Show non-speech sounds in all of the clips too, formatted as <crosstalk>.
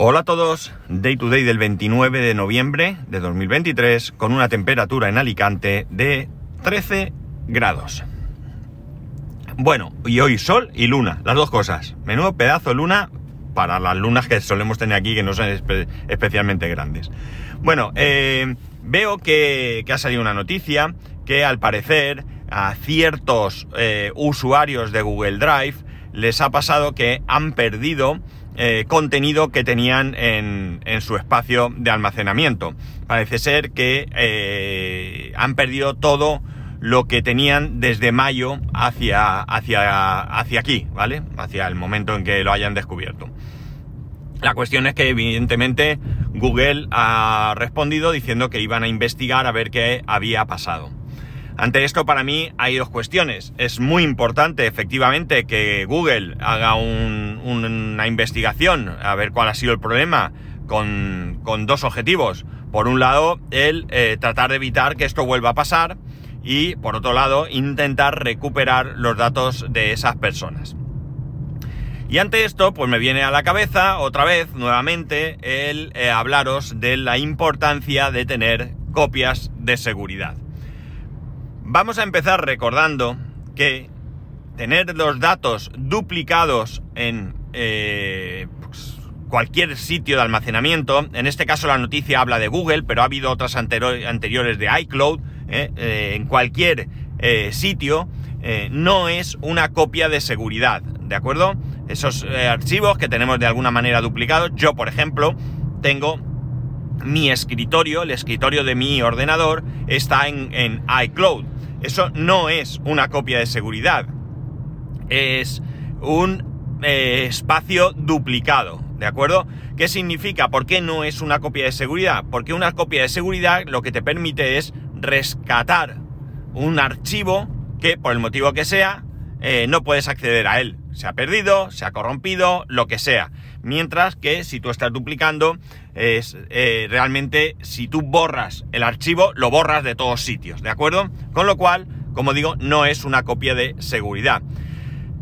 Hola a todos, Day to Day del 29 de noviembre de 2023 con una temperatura en Alicante de 13 grados. Bueno, y hoy sol y luna, las dos cosas. Menudo pedazo de luna para las lunas que solemos tener aquí que no son espe- especialmente grandes. Bueno, eh, veo que, que ha salido una noticia que al parecer a ciertos eh, usuarios de Google Drive les ha pasado que han perdido eh, contenido que tenían en, en su espacio de almacenamiento. Parece ser que eh, han perdido todo lo que tenían desde mayo hacia, hacia, hacia aquí, ¿vale? Hacia el momento en que lo hayan descubierto. La cuestión es que evidentemente Google ha respondido diciendo que iban a investigar a ver qué había pasado. Ante esto para mí hay dos cuestiones. Es muy importante efectivamente que Google haga un- una investigación a ver cuál ha sido el problema con, con dos objetivos. Por un lado, el eh, tratar de evitar que esto vuelva a pasar y por otro lado, intentar recuperar los datos de esas personas. Y ante esto, pues me viene a la cabeza otra vez, nuevamente, el eh, hablaros de la importancia de tener copias de seguridad. Vamos a empezar recordando que tener los datos duplicados en eh, pues, cualquier sitio de almacenamiento, en este caso la noticia habla de Google, pero ha habido otras anteriores de iCloud, eh, eh, en cualquier sitio, no es una copia de seguridad, ¿de acuerdo? Esos archivos que tenemos de alguna manera duplicados, yo por ejemplo tengo mi escritorio, el escritorio de mi ordenador, está en, en iCloud. Eso no es una copia de seguridad. Es un eh, espacio duplicado, ¿de acuerdo? ¿Qué significa? ¿Por qué no es una copia de seguridad? Porque una copia de seguridad lo que te permite es rescatar un archivo que, por el motivo que sea, eh, no puedes acceder a él. Se ha perdido, se ha corrompido, lo que sea. Mientras que si tú estás duplicando, es eh, realmente si tú borras el archivo, lo borras de todos sitios, ¿de acuerdo? Con lo cual, como digo, no es una copia de seguridad.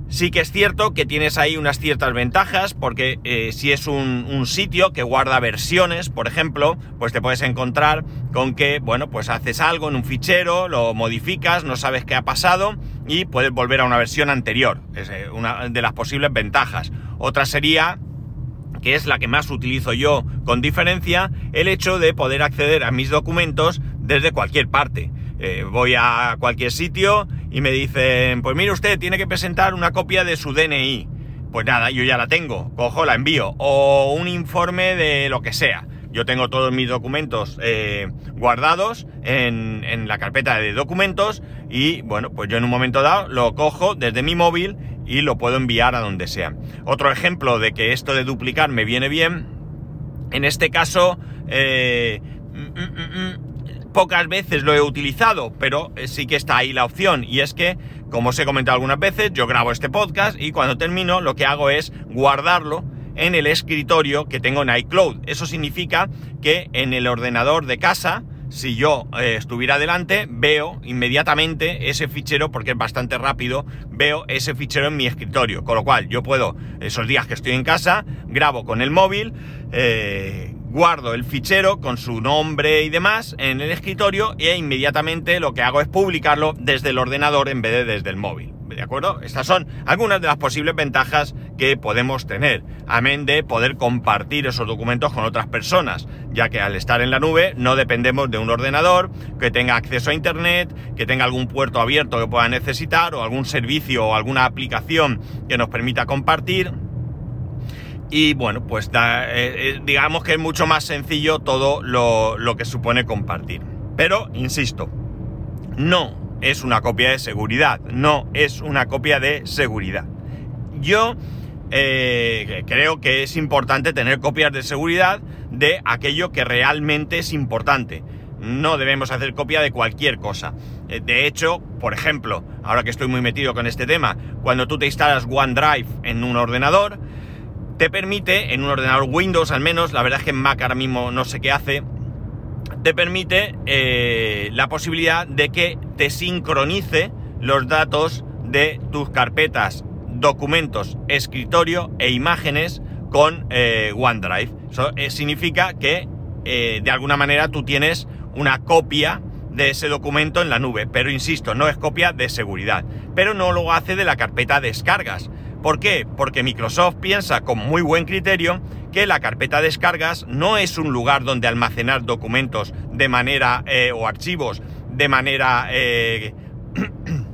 Sí que es cierto que tienes ahí unas ciertas ventajas, porque eh, si es un, un sitio que guarda versiones, por ejemplo, pues te puedes encontrar con que, bueno, pues haces algo en un fichero, lo modificas, no sabes qué ha pasado y puedes volver a una versión anterior. Es eh, una de las posibles ventajas. Otra sería que es la que más utilizo yo con diferencia, el hecho de poder acceder a mis documentos desde cualquier parte. Eh, voy a cualquier sitio y me dicen, pues mire usted, tiene que presentar una copia de su DNI. Pues nada, yo ya la tengo, cojo, la envío. O un informe de lo que sea. Yo tengo todos mis documentos eh, guardados en, en la carpeta de documentos y bueno, pues yo en un momento dado lo cojo desde mi móvil y lo puedo enviar a donde sea. Otro ejemplo de que esto de duplicar me viene bien, en este caso, eh, mm, mm, mm, pocas veces lo he utilizado, pero eh, sí que está ahí la opción. Y es que, como os he comentado algunas veces, yo grabo este podcast y cuando termino lo que hago es guardarlo en el escritorio que tengo en iCloud. Eso significa que en el ordenador de casa, si yo eh, estuviera delante, veo inmediatamente ese fichero, porque es bastante rápido, veo ese fichero en mi escritorio. Con lo cual yo puedo, esos días que estoy en casa, grabo con el móvil, eh, guardo el fichero con su nombre y demás en el escritorio e inmediatamente lo que hago es publicarlo desde el ordenador en vez de desde el móvil. ¿De acuerdo? Estas son algunas de las posibles ventajas que podemos tener, amén de poder compartir esos documentos con otras personas, ya que al estar en la nube no dependemos de un ordenador que tenga acceso a Internet, que tenga algún puerto abierto que pueda necesitar o algún servicio o alguna aplicación que nos permita compartir. Y bueno, pues eh, eh, digamos que es mucho más sencillo todo lo, lo que supone compartir. Pero, insisto, no es una copia de seguridad, no es una copia de seguridad. Yo eh, creo que es importante tener copias de seguridad de aquello que realmente es importante. No debemos hacer copia de cualquier cosa. Eh, De hecho, por ejemplo, ahora que estoy muy metido con este tema, cuando tú te instalas OneDrive en un ordenador, te permite, en un ordenador Windows al menos, la verdad es que en Mac ahora mismo no sé qué hace, te permite eh, la posibilidad de que te sincronice los datos de tus carpetas, documentos, escritorio e imágenes con eh, OneDrive. Eso eh, significa que de alguna manera tú tienes una copia de ese documento en la nube, pero insisto, no es copia de seguridad, pero no lo hace de la carpeta descargas. ¿Por qué? Porque Microsoft piensa con muy buen criterio que la carpeta descargas no es un lugar donde almacenar documentos de manera o archivos de manera <coughs>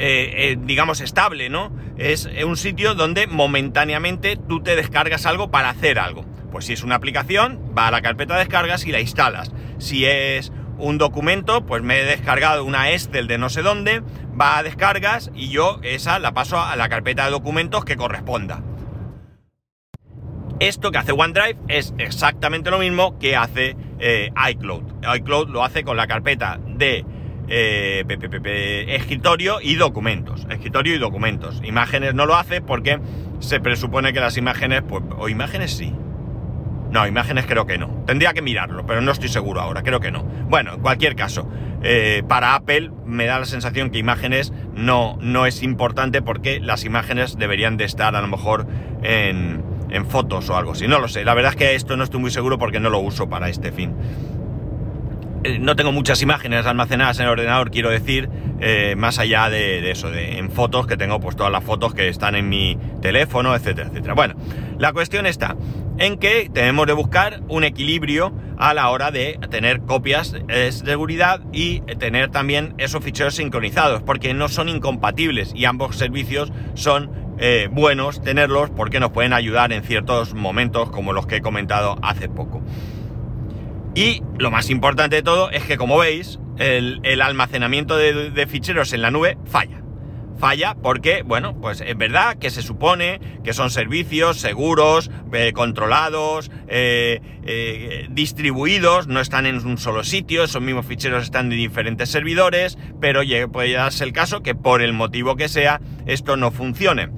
Eh, eh, digamos, estable, ¿no? Es un sitio donde momentáneamente tú te descargas algo para hacer algo. Pues si es una aplicación, va a la carpeta de descargas y la instalas. Si es un documento, pues me he descargado una Excel de no sé dónde, va a descargas y yo esa la paso a la carpeta de documentos que corresponda. Esto que hace OneDrive es exactamente lo mismo que hace eh, iCloud. iCloud lo hace con la carpeta de eh, escritorio y documentos. Escritorio y documentos. Imágenes no lo hace porque se presupone que las imágenes, pues, o imágenes sí. No, imágenes creo que no. Tendría que mirarlo, pero no estoy seguro ahora, creo que no. Bueno, en cualquier caso, eh, para Apple me da la sensación que imágenes no, no es importante porque las imágenes deberían de estar a lo mejor en, en fotos o algo así. No lo sé, la verdad es que esto no estoy muy seguro porque no lo uso para este fin. Eh, no tengo muchas imágenes almacenadas en el ordenador, quiero decir, eh, más allá de, eso, de en fotos, que tengo pues todas las fotos que están en mi teléfono, etcétera, etcétera. Bueno, la cuestión está en que tenemos de buscar un equilibrio a la hora de tener copias de seguridad y tener también esos ficheros sincronizados, porque no son incompatibles y ambos servicios son eh, buenos tenerlos porque nos pueden ayudar en ciertos momentos como los que he comentado hace poco. Y lo más importante de todo es que, como veis, el, almacenamiento de, ficheros en la nube falla. Falla porque, bueno, pues es verdad que se supone que son servicios seguros, eh, controlados, eh, distribuidos, no están en un solo sitio, esos mismos ficheros están en diferentes servidores, pero puede darse el caso que por el motivo que sea esto no funcione.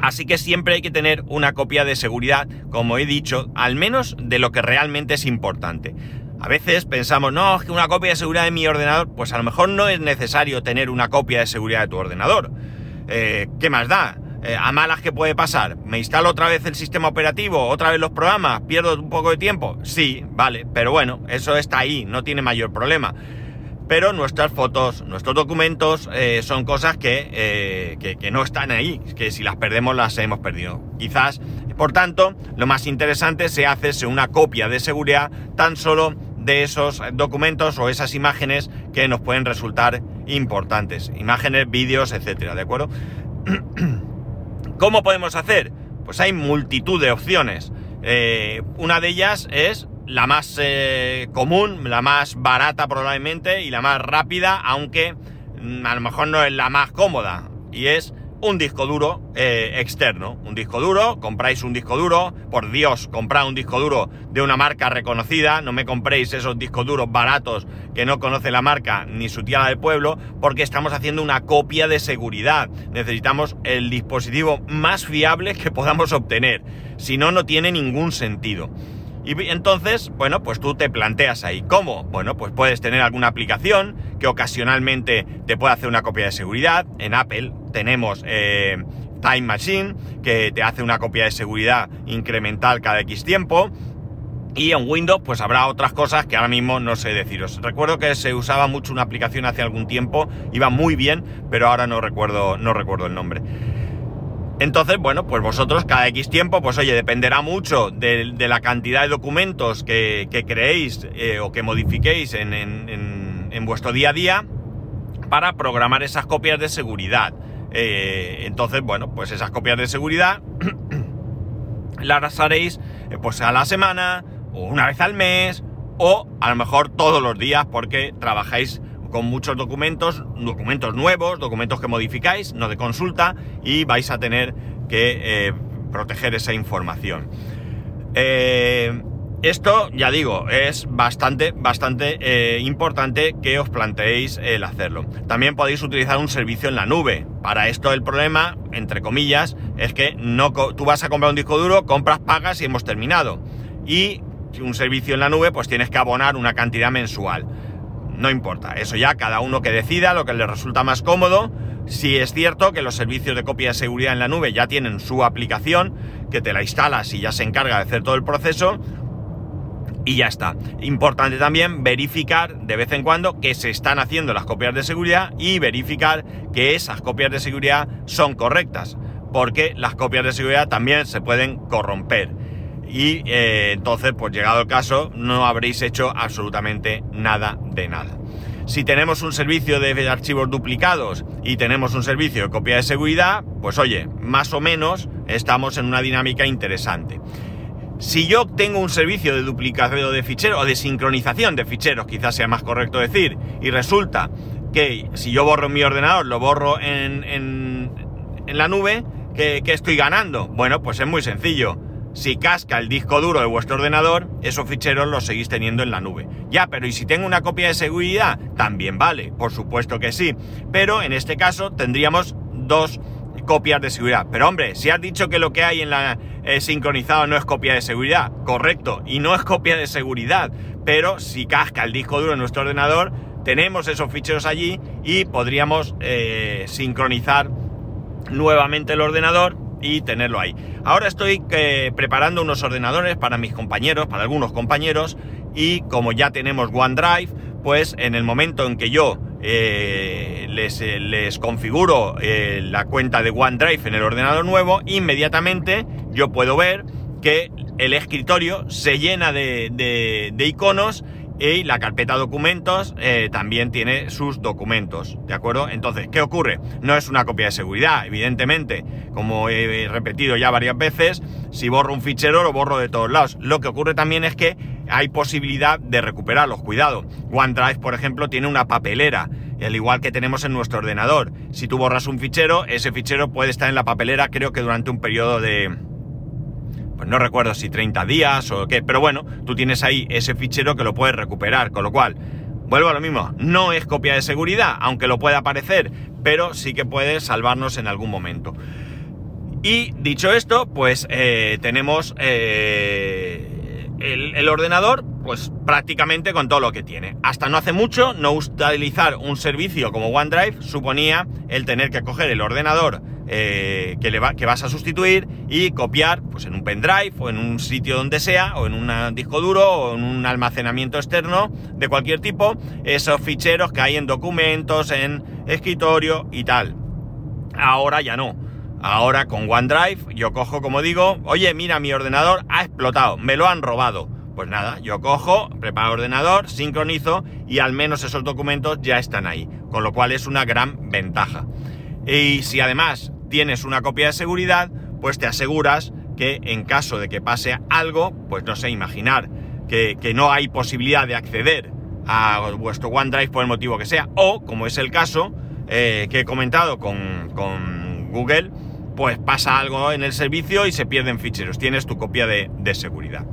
Así que siempre hay que tener una copia de seguridad, como he dicho, al menos de lo que realmente es importante. A veces pensamos, no, es que una copia de seguridad de mi ordenador, pues a lo mejor no es necesario tener una copia de seguridad de tu ordenador. Eh, ¿Qué más da? Eh, a malas que puede pasar. ¿Me instalo otra vez el sistema operativo? ¿Otra vez los programas? ¿Pierdo un poco de tiempo? Sí, vale, pero bueno, eso está ahí, no tiene mayor problema pero nuestras fotos, nuestros documentos eh, son cosas eh, que, que, no están ahí, que si las perdemos las hemos perdido. Quizás, por tanto, lo más interesante se hace una copia de seguridad tan solo de esos documentos o esas imágenes que nos pueden resultar importantes. Imágenes, vídeos, etcétera, ¿de acuerdo? <clears throat> ¿Cómo podemos hacer? Pues hay multitud de opciones. Eh, una de ellas es la más eh, común, la más barata probablemente y la más rápida, aunque mm, a lo mejor no es la más cómoda. Y es un disco duro eh, externo. Un disco duro, compráis un disco duro, por Dios, comprad un disco duro de una marca reconocida, no me compréis esos discos duros baratos que no conoce la marca ni su tía del pueblo, porque estamos haciendo una copia de seguridad. Necesitamos el dispositivo más fiable que podamos obtener. Si no, no tiene ningún sentido. Y entonces, bueno, pues tú te planteas ahí, ¿cómo? Bueno, pues puedes tener alguna aplicación que ocasionalmente te pueda hacer una copia de seguridad. En Apple tenemos eh, Time Machine, que te hace una copia de seguridad incremental cada X tiempo. Y en Windows, pues habrá otras cosas que ahora mismo no sé deciros. Recuerdo que se usaba mucho una aplicación hace algún tiempo, iba muy bien, pero ahora no recuerdo, no recuerdo el nombre. Entonces, bueno, pues vosotros cada X tiempo, pues oye, dependerá mucho de, la cantidad de documentos que, creéis eh, o que modifiquéis en, vuestro día a día para programar esas copias de seguridad. Eh, entonces, bueno, pues esas copias de seguridad <clears throat> las haréis eh, pues a la semana o una vez al mes o a lo mejor todos los días porque trabajáis con muchos documentos, documentos nuevos, documentos que modificáis, no de consulta, y vais a tener que eh, proteger esa información. Eh, esto, ya digo, es bastante, bastante eh, importante que os planteéis el hacerlo. También podéis utilizar un servicio en la nube. Para esto el problema, entre comillas, es que no, tú vas a comprar un disco duro, compras, pagas y hemos terminado. Y un servicio en la nube, pues tienes que abonar una cantidad mensual no importa, eso ya cada uno que decida lo que le resulta más cómodo. Si es cierto que los servicios de copia de seguridad en la nube ya tienen su aplicación, que te la instalas y ya se encarga de hacer todo el proceso, y ya está. Importante también verificar de vez en cuando que se están haciendo las copias de seguridad y verificar que esas copias de seguridad son correctas, porque las copias de seguridad también se pueden corromper. Y eh, entonces, pues llegado el caso, no habréis hecho absolutamente nada de nada. Si tenemos un servicio de archivos duplicados y tenemos un servicio de copia de seguridad, pues oye, más o menos estamos en una dinámica interesante. Si yo tengo un servicio de duplicación de ficheros o de sincronización de ficheros, quizás sea más correcto decir, y resulta que si yo borro mi ordenador, lo borro en, en, la nube, ¿qué, estoy ganando? Bueno, pues es muy sencillo. Si casca el disco duro de vuestro ordenador, esos ficheros los seguís teniendo en la nube. Ya, pero ¿y si tengo una copia de seguridad? También vale, por supuesto que sí. Pero en este caso tendríamos dos copias de seguridad. Pero hombre, si has dicho que lo que hay en la eh, sincronizado no es copia de seguridad, correcto, y no es copia de seguridad, pero si casca el disco duro en nuestro ordenador, tenemos esos ficheros allí y podríamos eh, sincronizar nuevamente el ordenador y tenerlo ahí. Ahora estoy eh, preparando unos ordenadores para mis compañeros, para algunos compañeros, y como ya tenemos OneDrive, pues en el momento en que yo eh, les, eh, les, configuro la cuenta de OneDrive en el ordenador nuevo, inmediatamente yo puedo ver que el escritorio se llena de, de, iconos y la carpeta documentos también tiene sus documentos, ¿de acuerdo? Entonces, ¿qué ocurre? No es una copia de seguridad, evidentemente, como he repetido ya varias veces, si borro un fichero lo borro de todos lados. Lo que ocurre también es que hay posibilidad de recuperarlos. Cuidado, OneDrive, por ejemplo, tiene una papelera, al igual que tenemos en nuestro ordenador. Si tú borras un fichero, ese fichero puede estar en la papelera, creo que durante un periodo de... Pues no recuerdo si 30 días o qué, pero bueno, tú tienes ahí ese fichero que lo puedes recuperar, con lo cual, vuelvo a lo mismo, no es copia de seguridad, aunque lo pueda aparecer, pero sí que puede salvarnos en algún momento. Y dicho esto, pues eh, tenemos eh, el, ordenador, pues prácticamente con todo lo que tiene. Hasta no hace mucho, no utilizar un servicio como OneDrive suponía el tener que coger el ordenador eh, que, le va, que vas a sustituir y copiar pues en un pendrive o en un sitio donde sea, o en un disco duro o en un almacenamiento externo de cualquier tipo, esos ficheros que hay en documentos, en escritorio y tal. Ahora ya no Ahora con OneDrive yo cojo, como digo, oye, mira, mi ordenador ha explotado, me lo han robado. Pues nada, yo cojo, preparo ordenador, sincronizo y al menos esos documentos ya están ahí, con lo cual es una gran ventaja. Y si además tienes una copia de seguridad, pues te aseguras que en caso de que pase algo, pues no sé, imaginar que, no hay posibilidad de acceder a vuestro OneDrive por el motivo que sea, o como es el caso eh, que he comentado con, con Google, pues pasa algo en el servicio y se pierden ficheros. Tienes tu copia de, seguridad.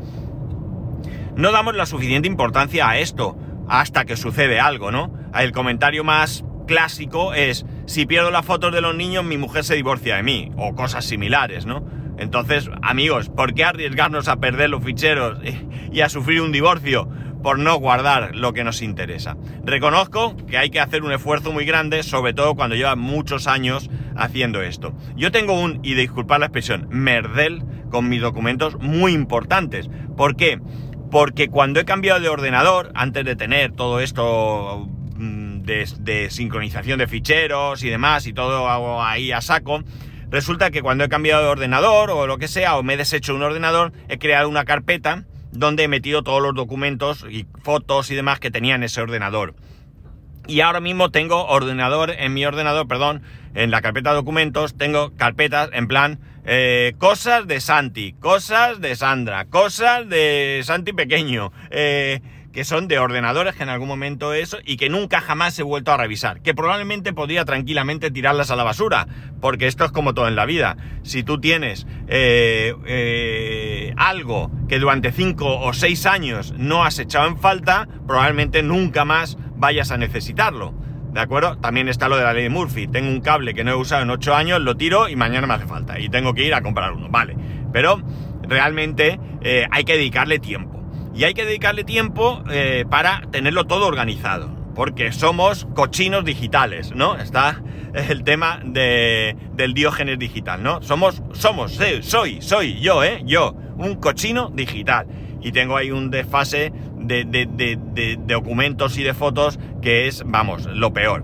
No damos la suficiente importancia a esto hasta que sucede algo, ¿no? El comentario más clásico es, si pierdo las fotos de los niños, mi mujer se divorcia de mí, o cosas similares, ¿no? Entonces, amigos, ¿por qué arriesgarnos a perder los ficheros y a sufrir un divorcio? por no guardar lo que nos interesa. Reconozco que hay que hacer un esfuerzo muy grande, sobre todo cuando lleva muchos años haciendo esto. Yo tengo un, y disculpad la expresión, merdel con mis documentos muy importantes. ¿Por qué? Porque cuando he cambiado de ordenador, antes de tener todo esto de, sincronización de ficheros y demás, y todo ahí a saco, resulta que cuando he cambiado de ordenador o lo que sea, o me he deshecho un ordenador, he creado una carpeta donde he metido todos los documentos y fotos y demás que tenía en ese ordenador. Y ahora mismo tengo ordenador, en mi ordenador, perdón, en la carpeta de documentos, tengo carpetas en plan eh, cosas de Santi, cosas de Sandra, cosas de Santi pequeño, eh, que son de ordenadores que en algún momento eso y que nunca jamás he vuelto a revisar, que probablemente podría tranquilamente tirarlas a la basura, porque esto es como todo en la vida. Si tú tienes eh, eh, algo que durante 5 o 6 años no has echado en falta, probablemente nunca más vayas a necesitarlo. ¿De acuerdo? También está lo de la ley de Murphy. Tengo un cable que no he usado en 8 años, lo tiro y mañana me hace falta. Y tengo que ir a comprar uno. Vale. Pero realmente eh, hay que dedicarle tiempo. Y hay que dedicarle tiempo eh, para tenerlo todo organizado. porque somos cochinos digitales, ¿no? Está el tema de, del diógenes digital, ¿no? Somos, somos, soy, soy yo, ¿eh? Yo, un cochino digital. Y tengo ahí un desfase de, de documentos y de fotos que es, vamos, lo peor.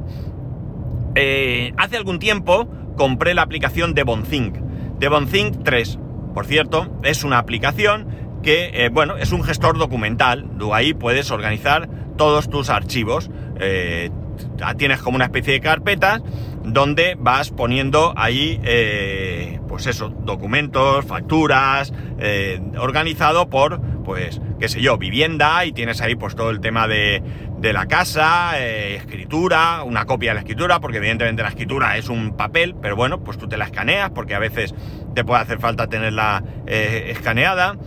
Eh, hace algún tiempo compré la aplicación de Bonthink. De Bonthink 3, por cierto, es una aplicación que, eh, bueno, es un gestor documental. Tú ahí puedes organizar todos tus archivos. Eh, tienes como una especie de carpetas donde vas poniendo ahí, pues eso, documentos, facturas, organizado por, pues, qué sé yo, vivienda y tienes ahí pues todo el tema de, de la casa, eh, escritura, una copia de la escritura, porque evidentemente la escritura es un papel, pero bueno, pues tú te la escaneas, porque a veces te puede hacer falta tenerla eh, escaneada.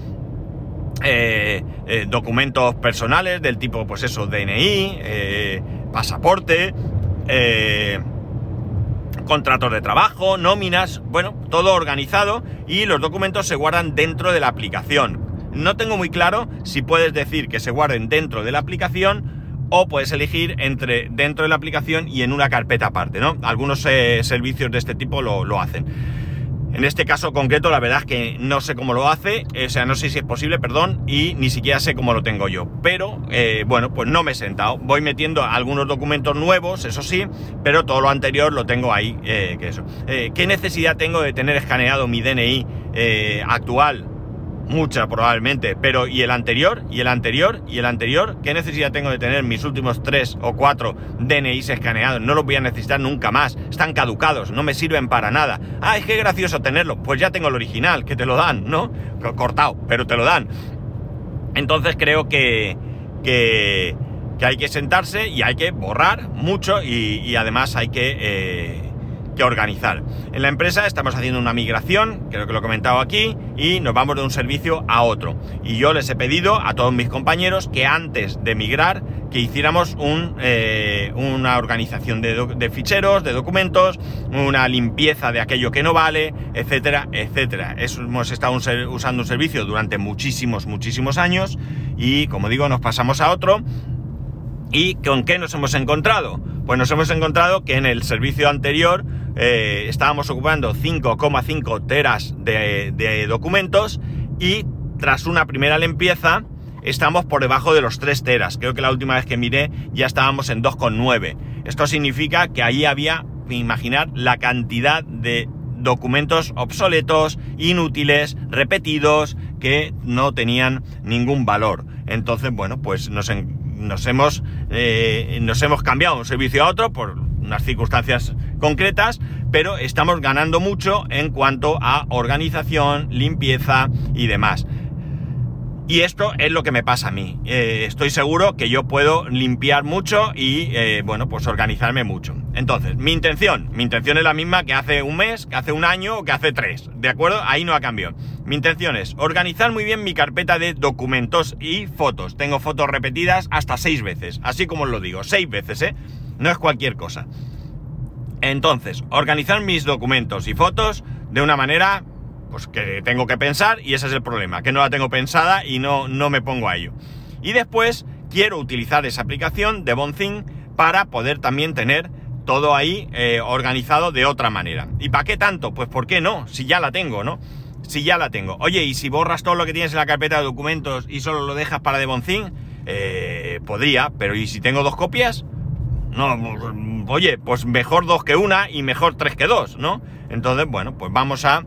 Eh, documentos personales del tipo, pues eso, DNI, pasaporte, contratos de trabajo, nóminas, bueno, todo organizado y los documentos se guardan dentro de la aplicación. No tengo muy claro si puedes decir que se guarden dentro de la aplicación o puedes elegir entre dentro de la aplicación y en una carpeta aparte, ¿no? Algunos eh, servicios de este tipo lo, hacen. En este caso concreto, la verdad es que no sé cómo lo hace, o sea, no sé si es posible, perdón, y ni siquiera sé cómo lo tengo yo. Pero, eh, bueno, pues no me he sentado. Voy metiendo algunos documentos nuevos, eso sí, pero todo lo anterior lo tengo ahí, eh, que eso. ¿Qué necesidad tengo de tener escaneado mi DNI actual Mucha probablemente, pero ¿y el anterior? ¿Y el anterior? ¿Y el anterior? ¿Qué necesidad tengo de tener mis últimos tres o cuatro DNIs escaneados? No los voy a necesitar nunca más, están caducados, no me sirven para nada. Es que gracioso tenerlo, pues ya tengo el original, que te lo dan, ¿no? Cortado, pero te lo dan. Entonces creo que, que, hay que sentarse y hay que borrar mucho y, además hay que... Eh, que organizar. En la empresa estamos haciendo una migración, creo que lo he comentado aquí, y nos vamos de un servicio a otro. Y yo les he pedido a todos mis compañeros que antes de migrar, que hiciéramos un, eh, una organización de, ficheros, de documentos, una limpieza de aquello que no vale, etcétera, etcétera. hemos estado usando un servicio durante muchísimos, muchísimos años y, como digo, nos pasamos a otro. ¿Y con qué nos hemos encontrado? Pues nos hemos encontrado que en el servicio anterior eh, estábamos ocupando 5,5 teras de, documentos y tras una primera limpieza estamos por debajo de los 3 teras. Creo que la última vez que miré ya estábamos en 2,9. Esto significa que ahí había, imaginar, la cantidad de documentos obsoletos, inútiles, repetidos, que no tenían ningún valor. Entonces, bueno, pues nos, nos, hemos, eh, nos hemos cambiado un servicio a otro por unas circunstancias concretas, pero estamos ganando mucho en cuanto a organización, limpieza y demás. Y esto es lo que me pasa a mí. Eh, estoy seguro que yo puedo limpiar mucho y, eh, bueno, pues organizarme mucho. Entonces, mi intención, mi intención es la misma que hace un mes, que hace un año o que hace tres. ¿De acuerdo? Ahí no ha cambiado. Mi intención es organizar muy bien mi carpeta de documentos y fotos. Tengo fotos repetidas hasta seis veces. Así como os lo digo, seis veces, ¿eh? No es cualquier cosa. Entonces, organizar mis documentos y fotos de una manera pues que tengo que pensar y ese es el problema, que no la tengo pensada y no, no me pongo a ello. Y después quiero utilizar esa aplicación de Bonthing para poder también tener todo ahí eh, organizado de otra manera. ¿Y para qué tanto? Pues ¿por qué no? Si ya la tengo, ¿no? Si ya la tengo. Oye, ¿y si borras todo lo que tienes en la carpeta de documentos y solo lo dejas para de Bonthing? Eh, podría, pero ¿y si tengo dos copias? No, oye, pues mejor dos que una y mejor tres que dos, ¿no? Entonces, bueno, pues vamos a.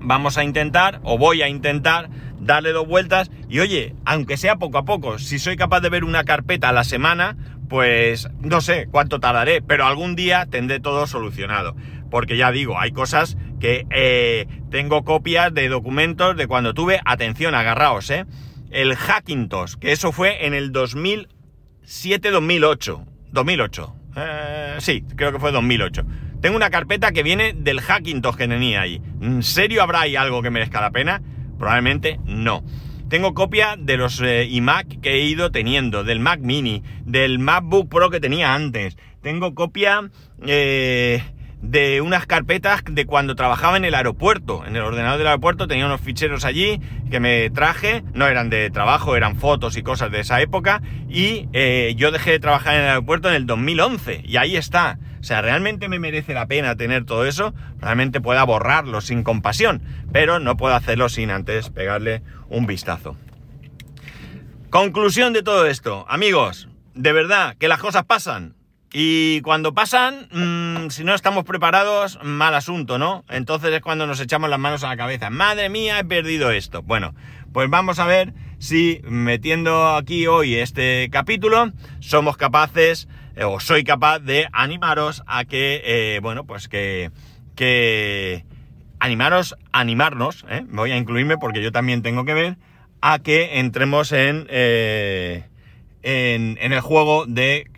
Vamos a intentar, o voy a intentar, darle dos vueltas. Y oye, aunque sea poco a poco, si soy capaz de ver una carpeta a la semana, pues no sé cuánto tardaré, pero algún día tendré todo solucionado. Porque ya digo, hay cosas que eh, tengo copias de documentos de cuando tuve, atención, agarraos, ¿eh? El Hackintosh, que eso fue en el 2007-2008. 2008. Eh, sí, creo que fue 2008. Tengo una carpeta que viene del Hackintosh que tenía ahí. ¿En serio habrá ahí algo que merezca la pena? Probablemente no. Tengo copia de los eh, iMac que he ido teniendo, del Mac Mini, del MacBook Pro que tenía antes. Tengo copia eh, de unas carpetas de cuando trabajaba en el aeropuerto. En el ordenador del aeropuerto tenía unos ficheros allí que me traje, no eran de trabajo, eran fotos y cosas de esa época, y eh, yo dejé de trabajar en el aeropuerto en el 2011, y ahí está. Sea, realmente me merece la pena tener todo eso, realmente pueda borrarlo sin compasión, pero no puedo hacerlo sin antes pegarle un vistazo. Conclusión de todo esto, amigos, de verdad que las cosas pasan, y cuando pasan, mm, si no estamos preparados, mal asunto, ¿no? Entonces es cuando nos echamos las manos a la cabeza. Madre mía, he perdido esto. Bueno, pues vamos a ver si metiendo aquí hoy este capítulo somos capaces, eh, o soy capaz de animaros a que, eh, bueno, pues que, que animaros, animarnos, ¿eh? voy a incluirme porque yo también tengo que ver, a que entremos en, en, en el juego de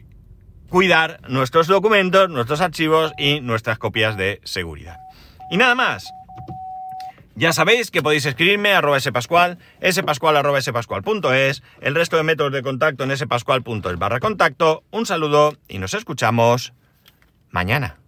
cuidar nuestros documentos, nuestros archivos y nuestras copias de seguridad. Y nada más. Ya sabéis que podéis escribirme a arroba spascual, spascual arroba spascual.es, el resto de métodos de contacto en spascual.es barra contacto. Un saludo y nos escuchamos mañana.